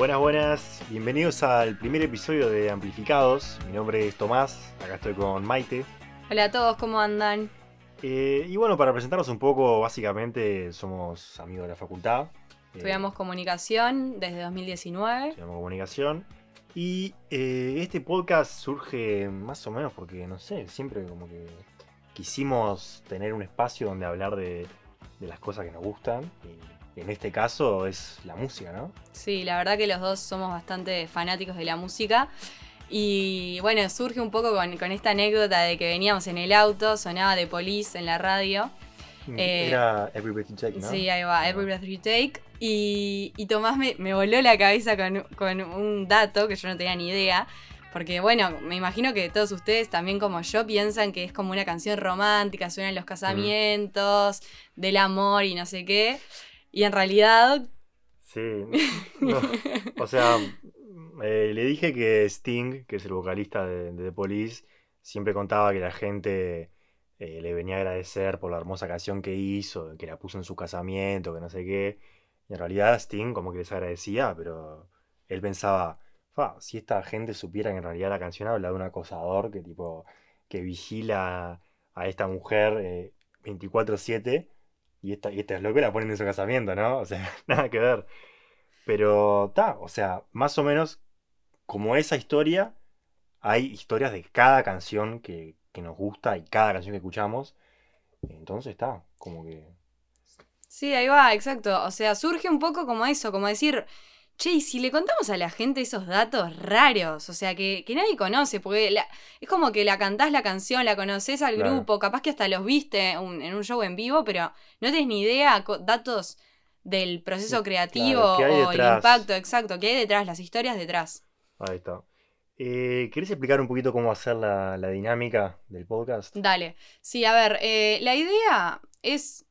Buenas, buenas, bienvenidos al primer episodio de Amplificados. Mi nombre es Tomás, acá estoy con Maite. Hola a todos, ¿cómo andan? Eh, y bueno, para presentarnos un poco, básicamente somos amigos de la facultad. Eh, Estudiamos comunicación desde 2019. estudiamos comunicación. Y eh, este podcast surge más o menos porque, no sé, siempre como que quisimos tener un espacio donde hablar de, de las cosas que nos gustan. Y en este caso es la música, ¿no? Sí, la verdad que los dos somos bastante fanáticos de la música. Y bueno, surge un poco con, con esta anécdota de que veníamos en el auto, sonaba de Police en la radio. Eh, Era Every Breath You Take, ¿no? Sí, ahí va, Every Breath You Take. Y, y Tomás me, me voló la cabeza con, con un dato que yo no tenía ni idea. Porque bueno, me imagino que todos ustedes también como yo piensan que es como una canción romántica, suena en los casamientos, del amor y no sé qué. Y en realidad, Sí. O sea, eh, le dije que Sting, que es el vocalista de, The Police, siempre contaba que la gente eh, le venía a agradecer por la hermosa canción que hizo, que la puso en su casamiento, que no sé qué. Y en realidad Sting como que les agradecía, pero él pensaba, "Fa, si esta gente supiera que en realidad la canción habla de un acosador que tipo que vigila a esta mujer eh, 24/7 y esta, y esta es lo que la ponen en su casamiento, ¿no? O sea, nada que ver. Pero está, o sea, más o menos como esa historia, hay historias de cada canción que, que nos gusta y cada canción que escuchamos. Entonces está, como que... sí, ahí va, exacto. O sea, surge un poco como eso, como decir, che, y si le contamos a la gente esos datos raros, o sea, que, que nadie conoce, porque la- es como que la cantás la canción, la conoces al Claro. grupo, capaz que hasta los viste un- en un show en vivo, pero no tenés ni idea, datos del proceso creativo claro, ¿qué hay o el impacto, exacto, que hay detrás, las historias detrás. Ahí está. Eh, ¿querés explicar un poquito cómo hacer la, la dinámica del podcast? Dale. Sí, a ver, eh, la idea es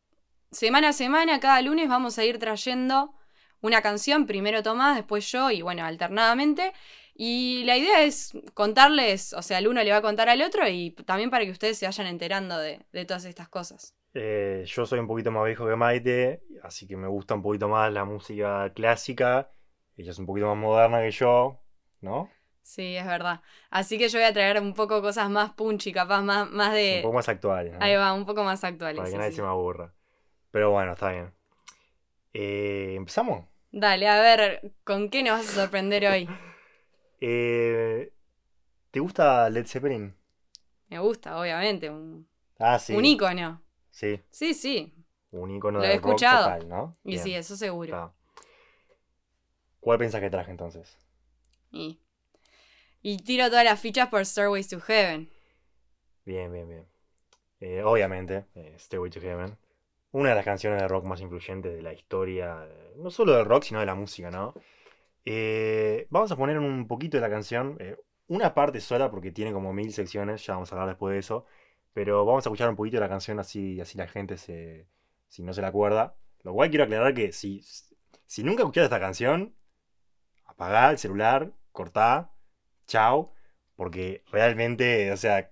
semana a semana, cada lunes vamos a ir trayendo una canción, primero Tomás, después yo y bueno, alternadamente. Y la idea es contarles, o sea, el uno le va a contar al otro y también para que ustedes se vayan enterando de, de todas estas cosas. Eh, yo soy un poquito más viejo que Maite, así que me gusta un poquito más la música clásica. Ella es un poquito más moderna que yo, ¿no? Sí, es verdad. Así que yo voy a traer un poco cosas más punchy, capaz más, más Un de... poco más actuales, ¿no? Ahí va, un poco más actuales. Para que sí, nadie sí. se me aburra. Pero bueno, está bien. Eh, ¿empezamos? Dale, a ver, ¿con qué nos vas a sorprender hoy? Eh, ¿te gusta Led Zeppelin? Me gusta, obviamente, un, Ah, sí. un ícono. Sí, Sí, sí. un icono Lo he de rock escuchado. total, ¿no? Y Bien, sí, eso seguro. ¿Cuál pensás que traje entonces? Y, y tiro todas las fichas por Stairways to Heaven. Bien, bien, bien. Eh, obviamente, eh, Stairway to Heaven. Una de las canciones de rock más influyentes de la historia, eh, no solo del rock, sino de la música, ¿no? Eh, vamos a poner un poquito de la canción, eh, una parte sola porque tiene como mil secciones, ya vamos a hablar después de eso, pero vamos a escuchar un poquito de la canción así, así la gente se, si no se la acuerda. Lo cual quiero aclarar que si, si nunca escuchaste esta canción, apagá el celular, cortá, chao, porque realmente, o sea,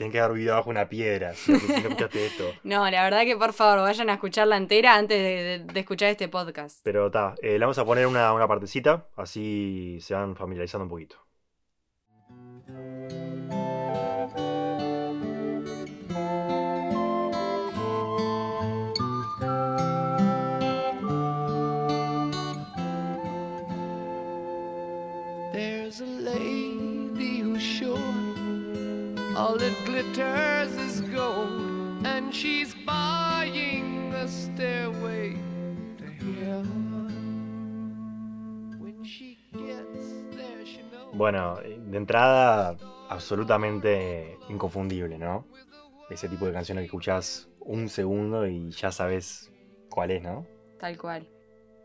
tenés que haber vivido bajo una piedra si no, si no escuchaste esto. No, la verdad que por favor vayan a escucharla entera antes de, de- de escuchar este podcast. Pero está, le vamos a poner una, una partecita, así se van familiarizando un poquito. Glitters is gold, and she's buying a stairway to heaven. When she gets there, she knows. Bueno, de entrada, absolutamente inconfundible, ¿no? Ese tipo de canciones que escuchás un segundo y ya sabes cuál es, ¿no? Tal cual.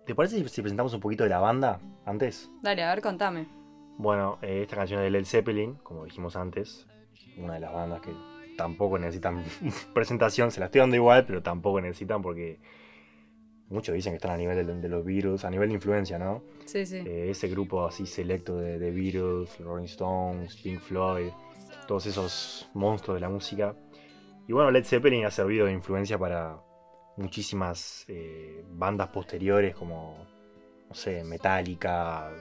¿Te parece si- si presentamos un poquito de la banda antes? Dale, a ver, contame. Bueno, eh, esta canción es de Led Zeppelin, como dijimos antes, una de las bandas que tampoco necesitan presentación, se la estoy dando igual, pero tampoco necesitan porque muchos dicen que están a nivel de, de los Beatles, a nivel de influencia, ¿no? Sí, sí. Eh, ese grupo así selecto de, de Beatles, Rolling Stones, Pink Floyd, todos esos monstruos de la música. Y bueno, Led Zeppelin ha servido de influencia para muchísimas eh, bandas posteriores como no sé, Metallica,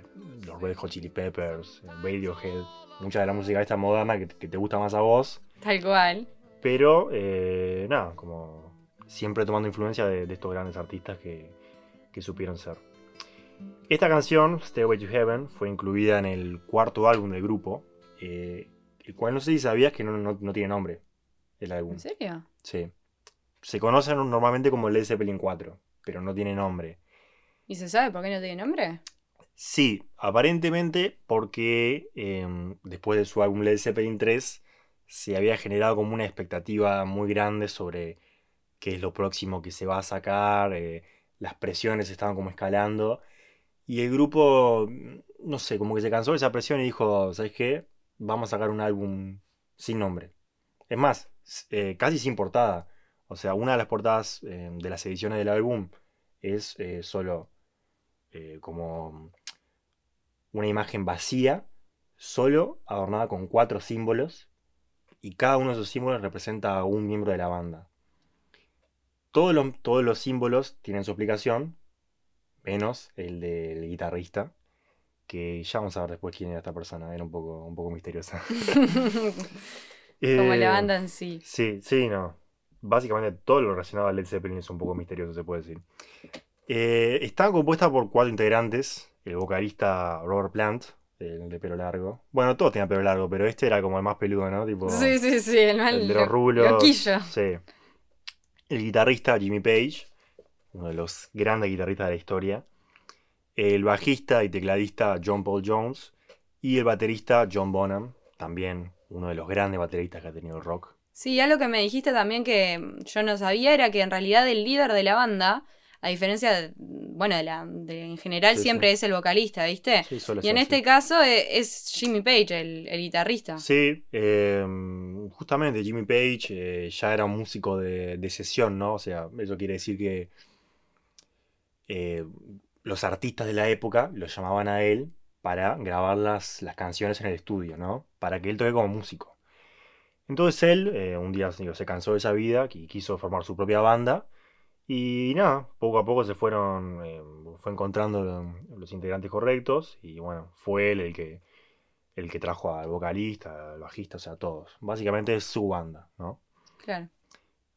los Red Hot Chili Peppers, Radiohead, mucha de la música esta moderna que, que te gusta más a vos, Tal cual. pero eh, nada, como siempre tomando influencia de, de estos grandes artistas que, que supieron ser. Esta canción, Stairway to Heaven, fue incluida en el cuarto álbum del grupo, eh, el cual no sé si sabías que no, no- no tiene nombre, el álbum. ¿En serio? Sí. Se conocen normalmente como Led Zeppelin 4, pero no tiene nombre. ¿Y se sabe por qué no tiene nombre? Sí, aparentemente porque em, después de su álbum Led Zeppelin 3 se había generado como una expectativa muy grande sobre qué es lo próximo que se va a sacar, eh, las presiones estaban como escalando y el grupo, mm, no sé, como que se cansó de esa presión y dijo, ¿sabes qué? Vamos a sacar un álbum sin nombre. Es más, eh, casi sin portada. O sea, una de las portadas eh, de las ediciones del álbum es eh, solo como una imagen vacía, solo adornada con cuatro símbolos, y cada uno de esos símbolos representa a un miembro de la banda. Todos los, todos los símbolos tienen su explicación, menos el del guitarrista, que ya vamos a ver después quién era esta persona, era un poco, un poco misteriosa. Como Eh, la banda en sí. Sí, sí, no. Básicamente todo lo relacionado a Led Zeppelin es un poco misterioso, se puede decir. Eh, está compuesta por cuatro integrantes. El vocalista Robert Plant, el de pelo largo. Bueno, todos tenían pelo largo, pero este era como el más peludo, ¿no? Tipo, Sí, sí, sí, el mal. el de los lo- rulos. loquillo. Sí. El guitarrista Jimmy Page, uno de los grandes guitarristas de la historia. El bajista y tecladista John Paul Jones. Y el baterista John Bonham, también uno de los grandes bateristas que ha tenido el rock. Sí, algo que me dijiste también que yo no sabía era que en realidad el líder de la banda, a diferencia de, bueno, de la, de, en general Sí, siempre sí. es el vocalista, ¿viste? Sí, Y en este caso eh, es Jimmy Page, el, el guitarrista. Sí, eh, justamente Jimmy Page eh, ya era un músico de, de sesión, ¿no? O sea, eso quiere decir que eh, los artistas de la época lo llamaban a él para grabar las, las canciones en el estudio, ¿no? Para que él toque como músico. Entonces él, eh, un día se cansó de esa vida y quiso formar su propia banda. Y nada, poco a poco se fueron, eh, fue encontrando lo- los integrantes correctos y bueno, fue él el que, el que trajo al vocalista, al bajista, o sea, a todos. Básicamente es su banda, ¿no? Claro.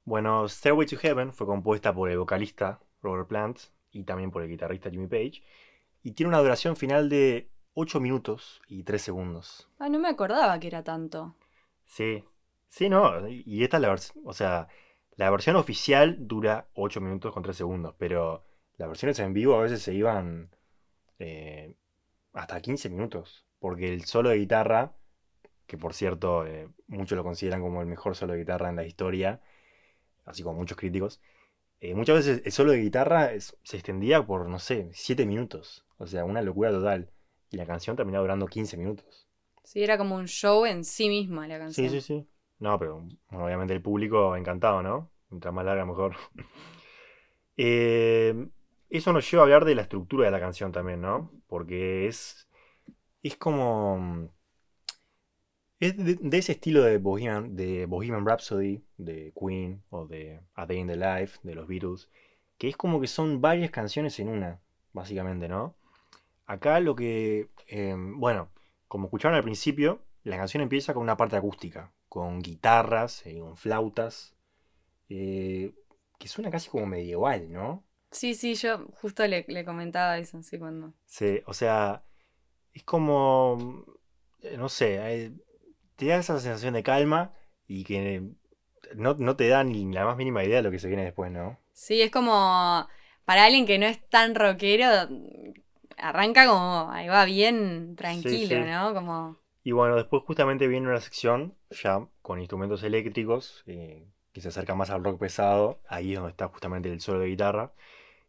Bueno, Stairway to Heaven fue compuesta por el vocalista Robert Plant y también por el guitarrista Jimmy Page y tiene una duración final de 8 minutos y 3 segundos. Ah, no me acordaba que era tanto. Sí, sí, no, y esta es la versión, o sea, la versión oficial dura 8 minutos con 3 segundos, pero las versiones en vivo a veces se iban eh, hasta 15 minutos, porque el solo de guitarra, que por cierto eh, muchos lo consideran como el mejor solo de guitarra en la historia, así como muchos críticos, eh, muchas veces el solo de guitarra es- se extendía por, no sé, 7 minutos, o sea, una locura total, y la canción terminaba durando 15 minutos. Sí, era como un show en sí misma la canción. Sí, sí, sí. No, pero obviamente el público encantado, ¿no? Mientras más larga, mejor. Eh, eso nos lleva a hablar de la estructura de la canción también, ¿no? Porque es, es como... Es de, ese estilo de Bohemian, de Bohemian Rhapsody, de Queen, o de A Day in the Life, de los Beatles, que es como que son varias canciones en una, básicamente, ¿no? Acá lo que... eh, bueno, como escucharon al principio, la canción empieza con una parte acústica, con guitarras, eh, con flautas, eh, que suena casi como medieval, ¿no? Sí, sí, yo justo le, le comentaba eso, sí, cuando. Sí, o sea, es como, eh, no sé, te da esa sensación de calma y que no, no te da ni la más mínima idea de lo que se viene después, ¿no? Sí, es como. Para alguien que no es tan rockero, arranca como. Ahí va bien tranquilo, sí. ¿no? Como. Y bueno, después justamente viene una sección ya con instrumentos eléctricos eh, que se acerca más al rock pesado. Ahí es donde está justamente el solo de guitarra.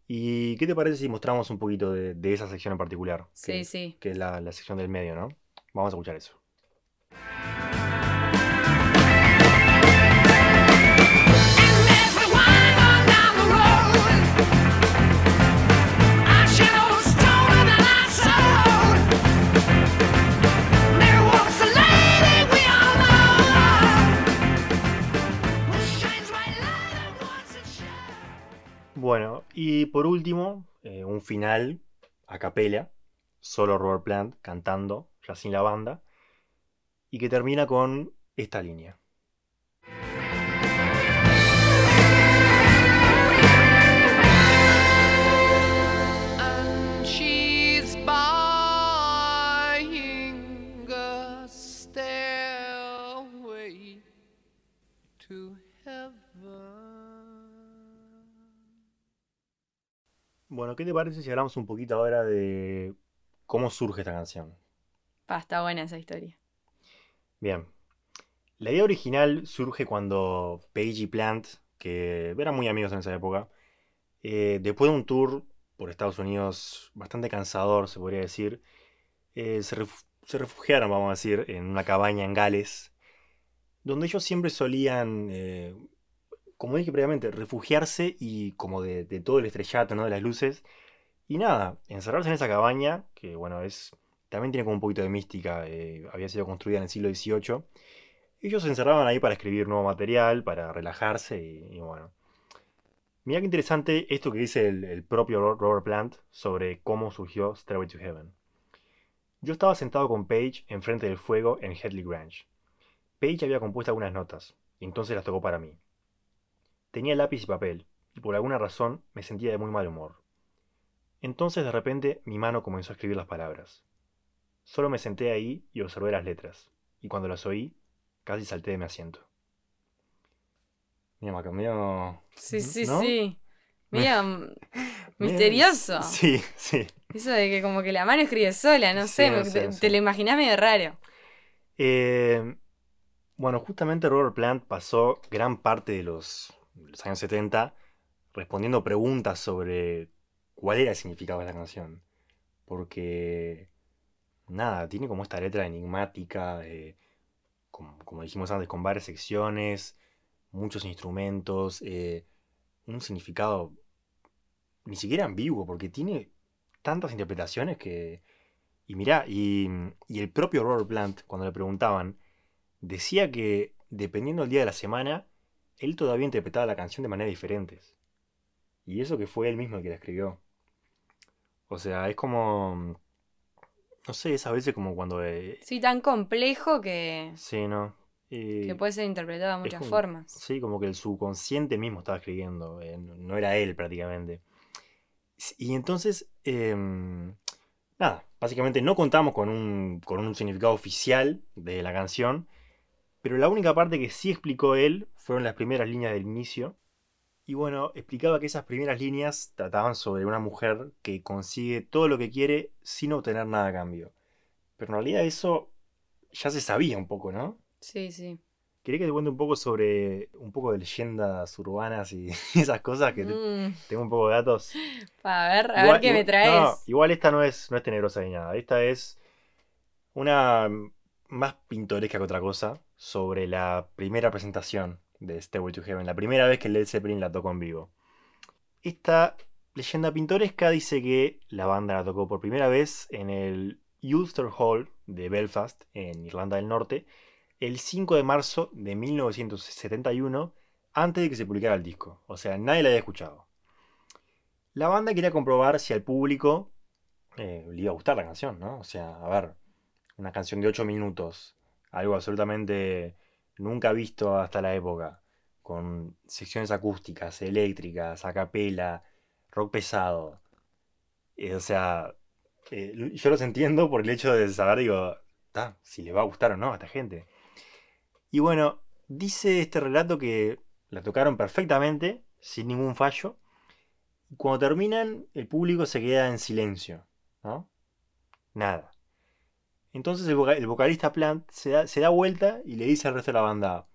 ¿Y qué te parece si mostramos un poquito de, de esa sección en particular? Sí, que, sí. que es la, la sección del medio, ¿no? Vamos a escuchar eso. Bueno, y por último, eh, un final a capela, solo Robert Plant cantando, ya sin la banda, y que termina con esta línea. Bueno, ¿qué te parece si hablamos un poquito ahora de cómo surge esta canción? Está buena esa historia. Bien. La idea original surge cuando Page y Plant, que eran muy amigos en esa época, eh, después de un tour por Estados Unidos bastante cansador, se podría decir, eh, se, ref- se refugiaron, vamos a decir, en una cabaña en Gales, donde ellos siempre solían, eh, como dije previamente, refugiarse y como de, todo el estrellato, ¿no? de las luces, y nada, encerrarse en esa cabaña, que bueno, es también tiene como un poquito de mística, eh, había sido construida en el siglo XVIII. Ellos se encerraban ahí para escribir nuevo material, para relajarse y, bueno. Mira qué interesante esto que dice el, propio Ro- Robert Plant sobre cómo surgió Stairway to Heaven. Yo estaba sentado con Page enfrente del fuego en Headley Grange. Page había compuesto algunas notas, y entonces las tocó para mí. Tenía lápiz y papel, y por alguna razón me sentía de muy mal humor. Entonces de repente mi mano comenzó a escribir las palabras. Solo me senté ahí y observé las letras, y cuando las oí, casi salté de mi asiento. Mira, medio... Sí, sí, ¿no? sí. Mira, mm, medio- misterioso. Sí, sí. Eso de que como que la mano escribe sola, no Sí, sé, no me- sé, te, sé. te lo imaginás medio raro. Eh, bueno, justamente Robert Plant pasó gran parte de los, los años 70 respondiendo preguntas sobre cuál era el significado de la canción. Porque, nada, tiene como esta letra enigmática, como, dijimos antes, con varias secciones, muchos instrumentos, eh, un significado ni siquiera ambiguo, porque tiene tantas interpretaciones que... Y mirá, y, y el propio Robert Plant, cuando le preguntaban, decía que dependiendo del día de la semana, él todavía interpretaba la canción de maneras diferentes. Y eso que fue él mismo el que la escribió. O sea, es como... No sé, es a veces como cuando... eh, Sí, tan complejo que, sí, ¿no? Que puede ser interpretado de muchas como- formas. Sí, como que el subconsciente mismo estaba escribiendo, eh, no no era él prácticamente. Y entonces, em, nada, básicamente no contamos con un, con un significado oficial de la canción, pero la única parte que sí explicó él fueron las primeras líneas del inicio. Y bueno, explicaba que esas primeras líneas trataban sobre una mujer que consigue todo lo que quiere sin obtener nada a cambio. Pero en realidad eso ya se sabía un poco, ¿no? Sí, sí. Quería que te cuente un poco sobre un poco de leyendas urbanas y esas cosas que Mm, tengo un poco de datos. a ver, a Igual- ver qué me traes. no, igual esta no es, no es tenebrosa ni nada. Esta es una más pintoresca que otra cosa sobre la primera presentación de Stairway to Heaven, la primera vez que Led Zeppelin la tocó en vivo. Esta leyenda pintoresca dice que la banda la tocó por primera vez en el Ulster Hall de Belfast, en Irlanda del Norte, el 5 de marzo de 1971, antes de que se publicara el disco. O sea, nadie la había escuchado. La banda quería comprobar si al público eh, le iba a gustar la canción, ¿no? O sea, a ver, una canción de 8 minutos, algo absolutamente nunca visto hasta la época, con secciones acústicas, eléctricas, a capela, rock pesado. Eh, o sea, eh, yo los entiendo por el hecho de saber, digo, "Ta, si le va a gustar o no a esta gente. Y bueno, dice este relato que la tocaron perfectamente, sin ningún fallo. Cuando terminan, el público se queda en silencio, ¿no? Nada. Entonces el, voca- el vocalista Plant se da, vuelta y le dice al resto de la banda,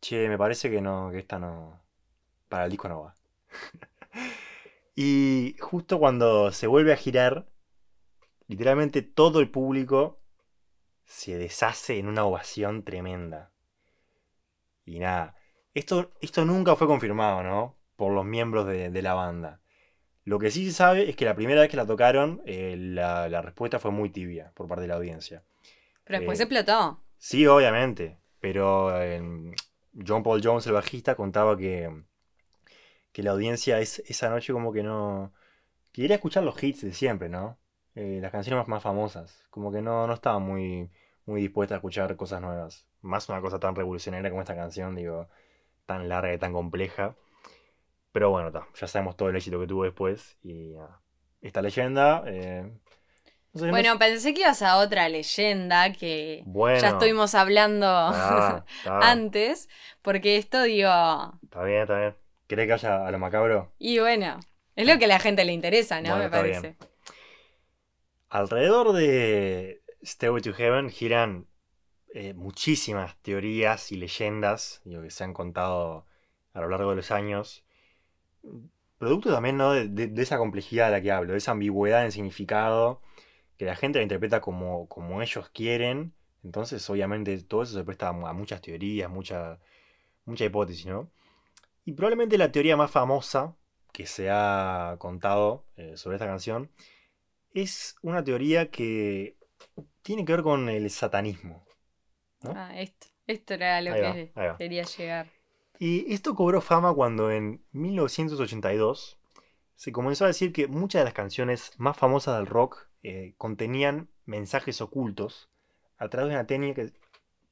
che, me parece que no, que esta no, para el disco no va. y justo cuando se vuelve a girar, literalmente todo el público se deshace en una ovación tremenda. Y nada, esto, esto nunca fue confirmado, ¿no? Por los miembros de la banda. Lo que sí se sabe es que la primera vez que la tocaron, eh, la, la respuesta fue muy tibia por parte de la audiencia. Pero después eh, explotó. Sí, obviamente, pero eh, John Paul Jones, el bajista, contaba que, que la audiencia es- esa noche como que no, quería escuchar los hits de siempre, ¿no? Eh, las canciones más, más famosas. Como que no, no estaba muy, muy dispuesta a escuchar cosas nuevas. Más una cosa tan revolucionaria como esta canción, digo, tan larga y tan compleja. Pero bueno, ta, ya sabemos todo el éxito que tuvo después. Y nada, esta leyenda. eh, no sé, no Bueno, sé- pensé que ibas a otra leyenda que bueno, ya estuvimos hablando ah, antes, porque esto digo, está bien, está bien. ¿Querés que haya a lo macabro? y bueno, es lo que a la gente le interesa, ¿no? Bueno, Me bien. parece. Alrededor de Stairway to Heaven giran eh, muchísimas teorías y leyendas digo, que se han contado a lo largo de los años. Producto también ¿no? de, de- de esa complejidad de la que hablo, de esa ambigüedad en significado, que la gente la interpreta como, como ellos quieren. Entonces, obviamente, todo eso se presta a, mu- a muchas teorías, mucha, mucha hipótesis, ¿no? Y probablemente la teoría más famosa que se ha contado eh, sobre esta canción es una teoría que tiene que ver con el satanismo. ¿no? Ah, esto, esto era lo Ahí que va. quería llegar. Y esto cobró fama cuando en 1982 se comenzó a decir que muchas de las canciones más famosas del rock eh, contenían mensajes ocultos a través de una técnica,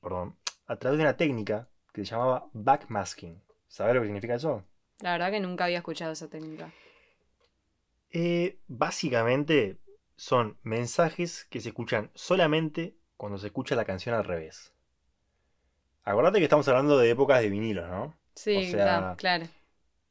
perdón, a través de una técnica que se llamaba backmasking. ¿Sabes lo que significa eso? La verdad que nunca había escuchado esa técnica. Eh, básicamente son mensajes que se escuchan solamente cuando se escucha la canción al revés. Acordate que estamos hablando de épocas de vinilos, ¿no? Sí, O sea, no, claro.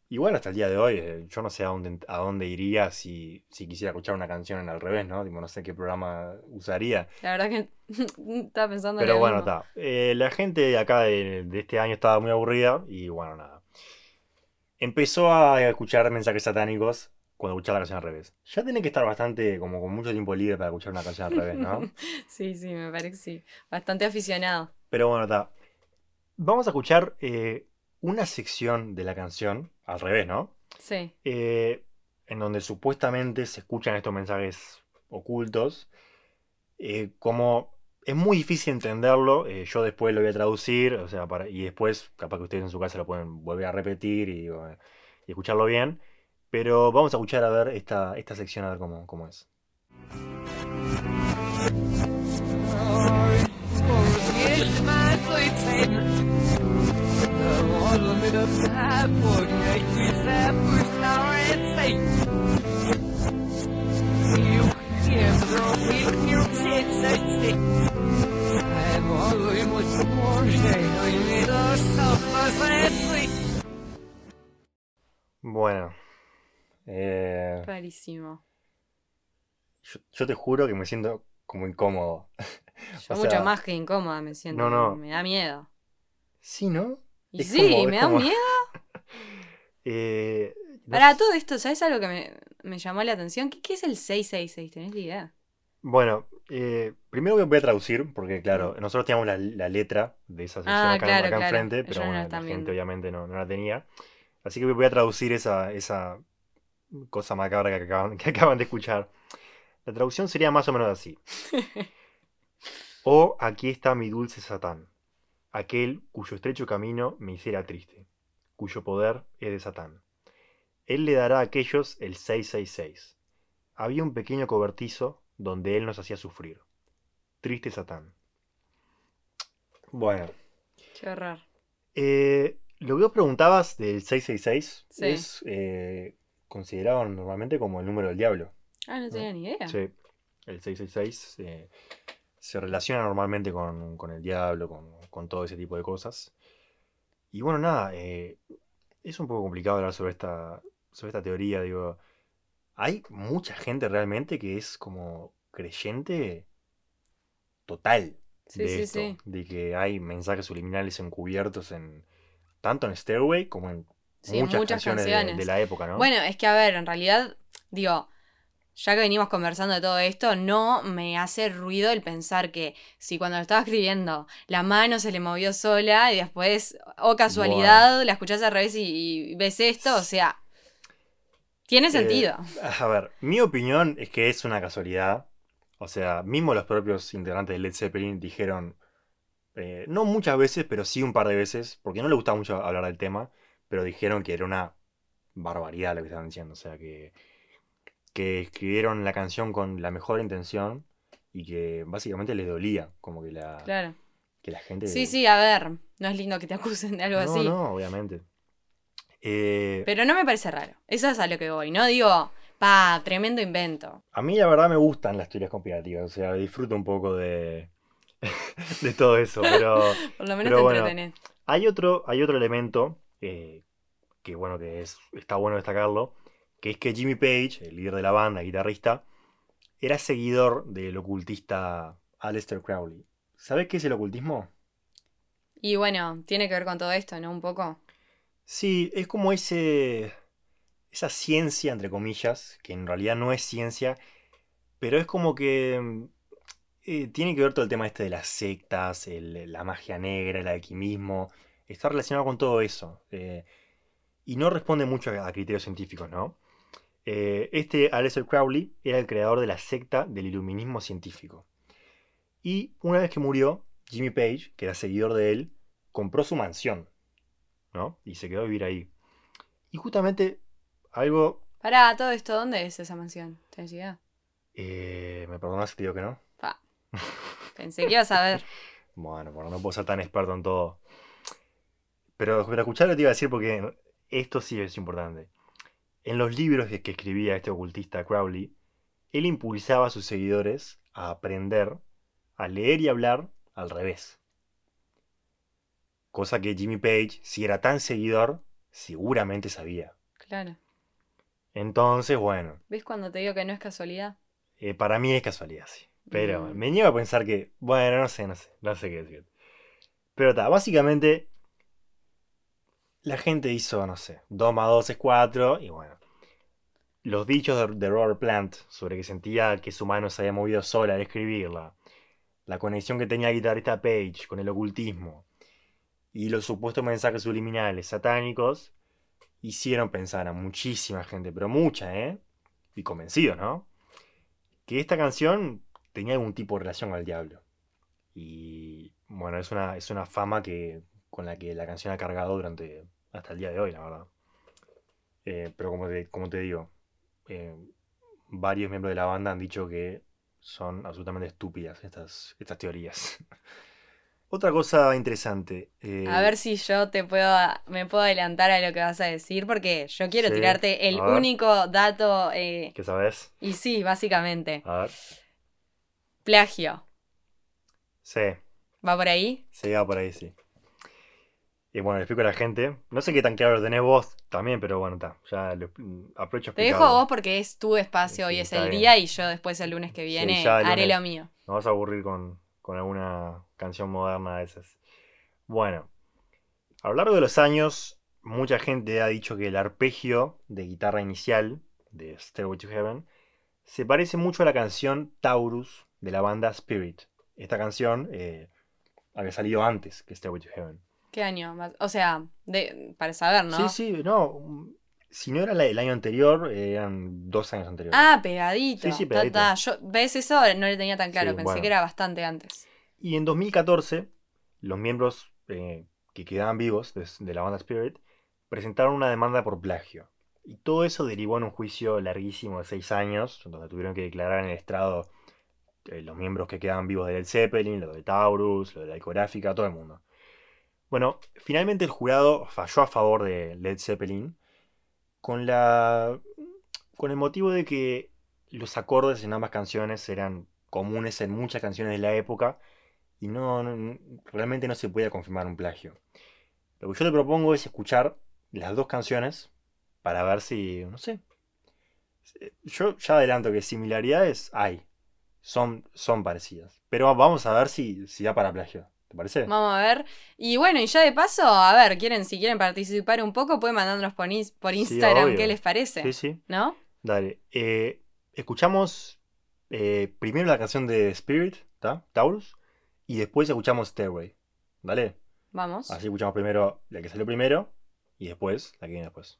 Igual hasta el día de hoy, eh, yo no sé a dónde, a dónde iría si, si quisiera escuchar una canción en al revés, ¿no? Tipo, no sé qué programa usaría. La verdad que estaba pensando en Pero bueno, está. Eh, la gente de acá de, de este año estaba muy aburrida y bueno, nada. Empezó a escuchar mensajes satánicos cuando escuchaba la canción al revés. Ya tiene que estar bastante, como con mucho tiempo libre para escuchar una canción al revés, ¿no? Sí, sí, me parece que sí. Bastante aficionado. Pero bueno, está. Vamos a escuchar eh, una sección de la canción al revés, ¿no? Sí. eh, en donde supuestamente se escuchan estos mensajes ocultos. eh, como es muy difícil entenderlo, yo después lo voy a traducir, o sea, para, y después capaz que ustedes en su casa lo pueden volver a repetir y, y escucharlo bien. Pero vamos a escuchar a ver esta, esta sección a ver cómo, cómo es. Bueno, eh, Rarísimo. yo, yo te juro que me siento como incómodo. Yo O mucho más que incómoda me siento. no, no. Me da miedo. Sí, ¿no? Y Es sí, como- me da como- miedo. Eh, no Para sé- todo esto, ¿sabes algo que me, me llamó la atención? ¿Qué, qué es el 666? ¿Tenés idea? Bueno, eh, primero voy a traducir, porque claro, nosotros teníamos la, la letra de esa sección Ah, acá, claro, acá claro. enfrente, pero no la bueno, la gente viendo. obviamente no, no la tenía. Así que voy a traducir esa, esa cosa macabra que acaban, que acaban de escuchar. La traducción sería más o menos así. Oh, aquí está mi dulce Satán, aquel cuyo estrecho camino me hiciera triste, cuyo poder es de Satán. Él le dará a aquellos el 666. Había un pequeño cobertizo donde él nos hacía sufrir. Triste Satán. Bueno, Qué horror. eh, lo que vos preguntabas del 666 Sí. es eh, considerado normalmente como el número del diablo. Ah, no tenía ni idea. Sí, el 666 eh, se relaciona normalmente con, con el diablo, con, con todo ese tipo de cosas. Y bueno, nada, eh, es un poco complicado hablar sobre esta, sobre esta teoría. Digo, hay mucha gente realmente que es como creyente total Sí, de sí, esto, sí. de que hay mensajes subliminales encubiertos en tanto en Stairway como en muchas, muchas canciones, de- canciones. De, la época, ¿no? Bueno, es que a ver, en realidad, digo, ya que venimos conversando de todo esto, no me hace ruido el pensar que si cuando lo estaba escribiendo la mano se le movió sola y después, o casualidad, la escuchás al revés y, y ves esto, o sea, tiene Eh, sentido. A ver, mi opinión es que es una casualidad. O sea, mismo los propios integrantes de Led Zeppelin dijeron, eh, no muchas veces, pero sí un par de veces, porque no les gustaba mucho hablar del tema, pero dijeron que era una barbaridad lo que estaban diciendo. O sea, que, que escribieron la canción con la mejor intención y que básicamente les dolía, como que la, Claro. que la gente... Sí, sí, a ver. No es lindo que te acusen de algo No, así. no, obviamente. Eh, Pero no me parece raro. Eso es a lo que voy. No digo, pa, tremendo invento. A mí la verdad me gustan las teorías conspirativas, o sea, disfruto un poco de, de todo eso, pero Por lo menos Pero te bueno, entretenés. hay otro, hay otro elemento eh, que bueno, que es, está bueno destacarlo, que es que Jimmy Page, el líder de la banda, guitarrista, era seguidor del ocultista Aleister Crowley. ¿Sabes qué es el ocultismo? Y bueno, tiene que ver con todo esto, ¿no? Un poco. Sí, es como ese, esa ciencia, entre comillas, que en realidad no es ciencia, pero es como que mm, eh, tiene que ver todo el tema este de las sectas, el- la magia negra, el alquimismo, está relacionado con todo eso. eh, y no responde mucho a, a criterios científicos, ¿no? Eh, este Aleister Crowley era el creador de la secta del iluminismo científico. Y una vez que murió, Jimmy Page, que era seguidor de él, compró su mansión, ¿no? Y se quedó a vivir ahí. Y justamente algo... Pará, todo esto, ¿dónde es esa mansión? ¿Tenés idea? eh, ¿Me perdonas si te digo que no? Pa. Pensé que ibas a ver. Bueno, bueno, no puedo ser tan experto en todo. Pero, pero escuchar lo que te iba a decir porque esto sí es importante. En los libros que escribía este ocultista Crowley, él impulsaba a sus seguidores a aprender a leer y hablar al revés. Cosa que Jimmy Page, si era tan seguidor, seguramente sabía. Claro. Entonces, bueno, ¿Ves cuando te digo que no es casualidad? eh, para mí es casualidad, sí. Pero Mm. me niego a pensar que, bueno, no sé, no sé, no sé qué decir. Pero está, básicamente la gente hizo, no sé, 2 más 2 es 4 y bueno. Los dichos de, Robert Plant sobre que sentía que su mano se había movido sola al escribirla, la conexión que tenía el guitarrista Page con el ocultismo y los supuestos mensajes subliminales satánicos hicieron pensar a muchísima gente, pero mucha, ¿eh? Y convencido, ¿no? Que esta canción tenía algún tipo de relación al diablo. Y bueno, es una, es una fama que, con la que la canción ha cargado durante hasta el día de hoy, la verdad. Eh, pero como te, como te digo, eh, varios miembros de la banda han dicho que son absolutamente estúpidas estas, estas teorías. Otra cosa interesante. eh, A ver si yo te puedo, me puedo adelantar a lo que vas a decir, porque yo quiero Sí, tirarte el único dato, eh, ¿Qué sabes? y sí, básicamente, A ver. plagio. Sí, ¿Va por ahí? se iba por ahí, sí. Y bueno, le explico a la gente. No sé qué tan claro lo tenés vos también, pero bueno, está. Ya lo, aprovecho Te dejo a vos porque es tu espacio, Sí, hoy es el bien. día y yo después el lunes que viene haré lo mío. Nos vas a aburrir con, con alguna canción moderna de esas. Bueno, a lo largo de los años, mucha gente ha dicho que el arpegio de guitarra inicial de Stairway to Heaven se parece mucho a la canción Taurus de la banda Spirit. Esta canción eh, había salido antes que Stairway to Heaven. ¿Qué año? O sea, de, para saber, ¿no? Sí, sí, no. Si no era la del año anterior, eran dos años anteriores. Ah, pegadito. Sí, sí, Ta, pegadito. ta. Yo, ¿Ves eso? No le tenía tan claro, Sí, pensé bueno. que era bastante antes. Y en 2014, los miembros eh, que quedaban vivos de, de la banda Spirit presentaron una demanda por plagio. Y todo eso derivó en un juicio larguísimo de seis años, donde tuvieron que declarar en el estrado eh, los miembros que quedaban vivos de Led Zeppelin, los de Taurus, los de la discográfica, todo el mundo. Bueno, finalmente el jurado falló a favor de Led Zeppelin con la con el motivo de que los acordes en ambas canciones eran comunes en muchas canciones de la época y no, realmente no se podía confirmar un plagio. Lo que yo te propongo es escuchar las dos canciones para ver si, no sé. Yo ya adelanto que similaridades hay, son, son parecidas, pero vamos a ver si, si da para plagio. ¿Te parece? Vamos a ver. Y bueno, y ya de paso, a ver, quieren, si quieren participar un poco, pueden mandándonos por, ins- por Instagram qué les parece. Sí, sí. ¿No? Dale. eh, escuchamos eh, primero la canción de Spirit, ¿tá? Taurus, y después escuchamos Stairway. ¿Dale? Vamos. Así escuchamos primero la que salió primero y después la que viene después.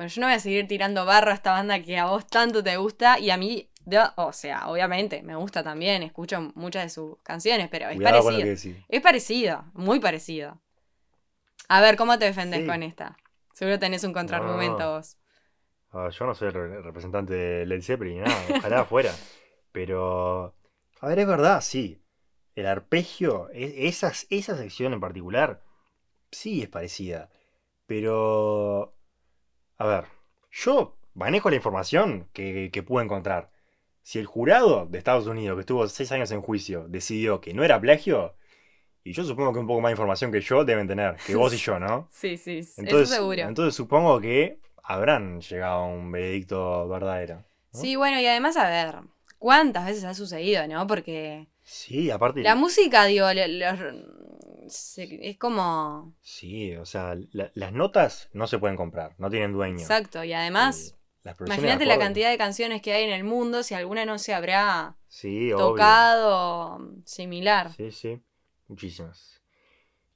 Bueno, yo no voy a seguir tirando barro a esta banda que a vos tanto te gusta y a mí, o sea, obviamente me gusta también, escucho muchas de sus canciones, pero es Cuidado parecido. Es parecido, muy parecido. A ver, ¿cómo te defendés Sí. con esta? Seguro tenés un contraargumento No. vos. Yo no soy el re- representante de Led Zeppelin, ni nada, ojalá fuera. Pero, a ver, es verdad, sí. El arpegio, e- esas, esa sección en particular, sí es parecida. Pero, a ver, yo manejo la información que, que pude encontrar. Si el jurado de Estados Unidos, que estuvo seis años en juicio, decidió que no era plagio, y yo supongo que un poco más de información que yo deben tener, que vos y yo, ¿no? Sí, sí, sí, Entonces, eso seguro. entonces supongo que habrán llegado a un veredicto verdadero. ¿no? Sí, bueno, y además, a ver, ¿cuántas veces ha sucedido, no? Porque Sí, aparte. la música, digo, los- se- es como... Sí, o sea, la- las notas no se pueden comprar, no tienen dueño. Exacto, y además, imagínate la cantidad de canciones que hay en el mundo, si alguna no se habrá Sí, obvio. tocado similar. Sí, sí, muchísimas.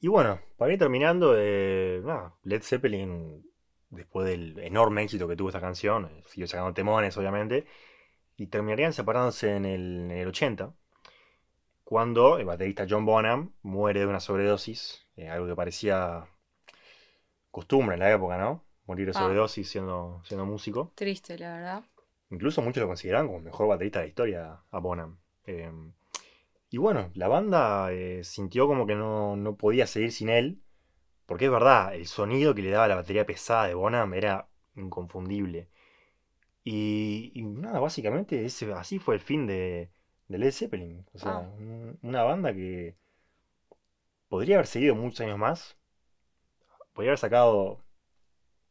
Y bueno, para ir terminando, eh, Led Zeppelin, después del enorme éxito que tuvo esta canción, eh, siguió sacando temones, obviamente, y terminarían separándose en el, en el 80, cuando el baterista John Bonham muere de una sobredosis, eh, algo que parecía costumbre en la época, ¿no? Morir de Ah. sobredosis siendo, siendo músico. Triste, la verdad. Incluso muchos lo consideran como el mejor baterista de la historia a Bonham. Eh, y bueno, la banda eh, sintió como que no, no podía seguir sin él. Porque es verdad, el sonido que le daba la batería pesada de Bonham era inconfundible. Y, y nada, básicamente ese, así fue el fin de, de Led Zeppelin. O sea, Ah. un- una banda que podría haber seguido muchos años más. Podría haber sacado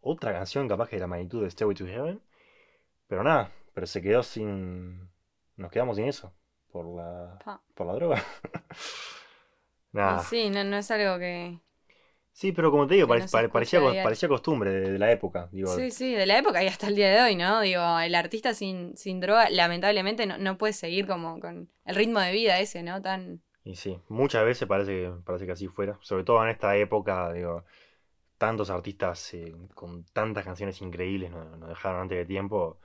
otra canción capaz que de la magnitud de Stairway to Heaven. Pero nada, pero se quedó sin. Nos quedamos sin eso. Por la. Por la droga. Nada. sí, no, no es algo que... Sí, pero como te digo, pare- pare- parecía, parecía costumbre de, de la época. Digo, Sí, sí, de la época y hasta el día de hoy, ¿no? Digo, el artista sin, sin droga, lamentablemente, no, no puede seguir como con el ritmo de vida ese, ¿no? Tan... Y sí, muchas veces parece que, parece que así fuera. Sobre todo en esta época, digo, tantos artistas eh, con tantas canciones increíbles nos, nos dejaron antes de tiempo.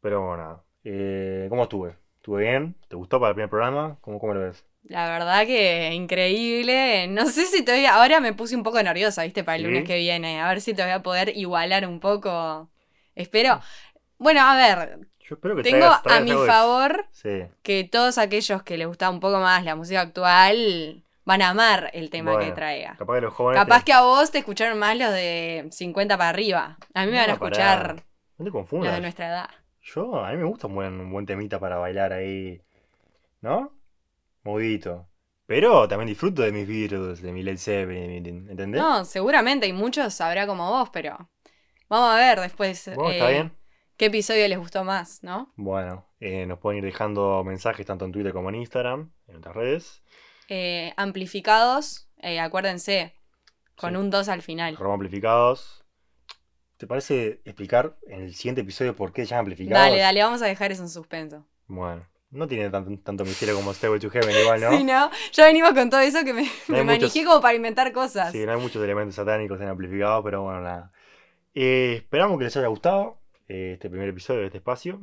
Pero bueno, nada. Eh, ¿Cómo estuve? ¿Estuve bien? ¿Te gustó para el primer programa? ¿Cómo, cómo lo ves? La verdad que increíble. No sé si te voy a... Ahora me puse un poco nerviosa, ¿viste? Para el ¿Sí? lunes que viene. A ver si te voy a poder igualar un poco. Espero. Bueno, a ver, Yo espero que tengo traigas- a traigas mi algo de- favor Sí, que todos aquellos que les gusta un poco más la música actual van a amar el tema que traiga. capaz que los jóvenes. Capaz te- que a vos te escucharon más los de 50 para arriba. A mí me van a escuchar No te los confundas. de nuestra edad. Yo, a mí me gusta un buen, un buen temita para bailar ahí. ¿No? Movidito. Pero también disfruto de mis Beatles, de mi Led Zeppelin, ¿entendés? No, seguramente hay muchos sabrá como vos, pero vamos a ver después Bueno, está eh, bien. qué episodio les gustó más, ¿no? Bueno, eh, nos pueden ir dejando mensajes tanto en Twitter como en Instagram, en otras redes. Eh, amplificados, eh, acuérdense, con Sí. un 2 al final. Arroba amplificados. ¿Te parece explicar en el siguiente episodio por qué llama amplificados? Dale, dale, vamos a dejar eso en suspenso. Bueno, no tiene tanto, tanto misterio como Stairway to Heaven igual, ¿no? Sí, ¿no? Ya venimos con todo eso que me, me hay muchos- manejé como para inventar cosas. Sí, no hay muchos elementos satánicos en amplificados, pero bueno, nada. Eh, esperamos que les haya gustado eh, este primer episodio de este espacio.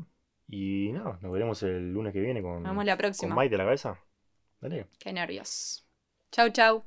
Y nada, nos veremos el lunes que viene con, Nos vemos la con próxima. Maite a la cabeza. Dale. Qué nervios. Chau, chau.